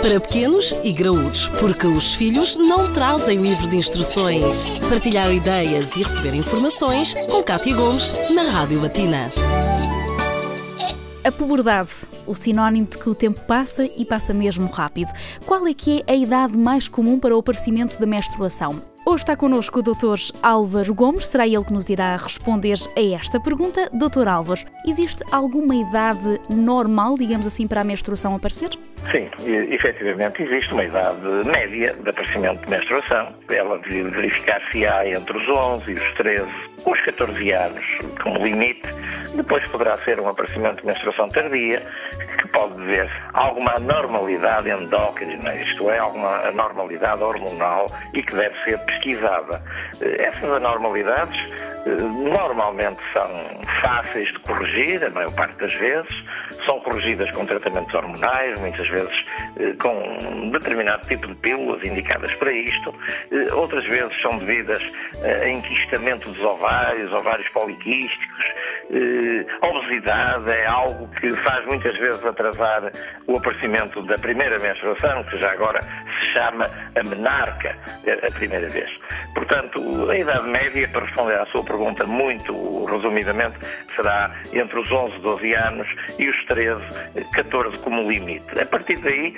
Para pequenos e graúdos, porque os filhos não trazem livro de instruções. Partilhar ideias e receber informações com Cátia Gomes na Rádio Latina. A puberdade, o sinónimo de que o tempo passa e passa mesmo rápido. Qual é que é a idade mais comum para o aparecimento da menstruação? Hoje está connosco o Dr. Álvaro Gomes, será ele que nos irá responder a esta pergunta. Dr. Álvaro, existe alguma idade normal, digamos assim, para a menstruação aparecer? Sim, efetivamente existe uma idade média de aparecimento de menstruação. Ela verificar-se-á entre os 11 e os 13, os 14 anos como limite. Depois poderá ser um aparecimento de menstruação tardia, que pode dever alguma anormalidade endócrina, isto é, alguma anormalidade hormonal e que deve ser pesquisada. Eh, essas anormalidades eh, normalmente são fáceis de corrigir, a maior parte das vezes, são corrigidas com tratamentos hormonais, muitas vezes eh, com um determinado tipo de pílulas indicadas para isto, outras vezes são devidas a enquistamento dos ovários, ovários poliquísticos, obesidade é algo que faz muitas vezes atrasar o aparecimento da primeira menstruação, que já agora se chama a menarca, a primeira vez. Portanto, a idade média, para responder à sua pergunta muito resumidamente, será entre os 11, 12 anos e os 13, 14 como limite. A partir daí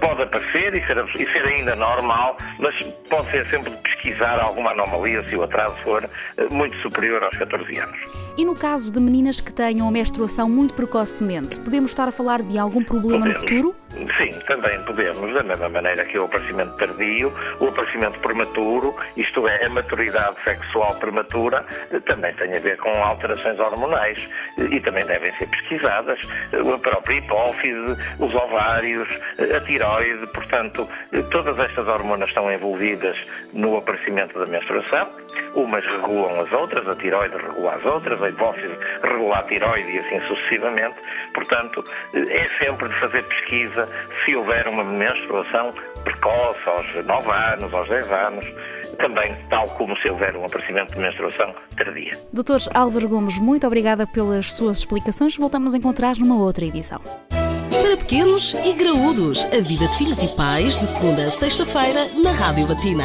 pode aparecer e ser, e ser ainda normal, mas pode ser sempre de pesquisar alguma anomalia se o atraso for muito superior aos 14 anos. E no caso de meninas que tenham a menstruação muito precocemente, podemos estar a falar de algum problema podemos. no futuro? Sim, também podemos, da mesma maneira que o aparecimento tardio, o aparecimento prematuro, isto é, a maturidade sexual prematura, também tem a ver com alterações hormonais e também devem ser pesquisadas a própria hipófise, os ovários, a tiroide, portanto, todas estas hormonas estão envolvidas no aparecimento da menstruação. Umas regulam as outras, a tiroide regula as outras, a hipófise regula a tiroide e assim sucessivamente. Portanto, é sempre de fazer pesquisa se houver uma menstruação precoce, aos 9 anos, aos 10 anos, também tal como se houver um aparecimento de menstruação tardia. Doutor Álvaro Gomes, muito obrigada pelas suas explicações. Voltamos a encontrar numa outra edição. Para pequenos e graúdos, a vida de filhos e pais, de segunda a sexta-feira, na Rádio Latina.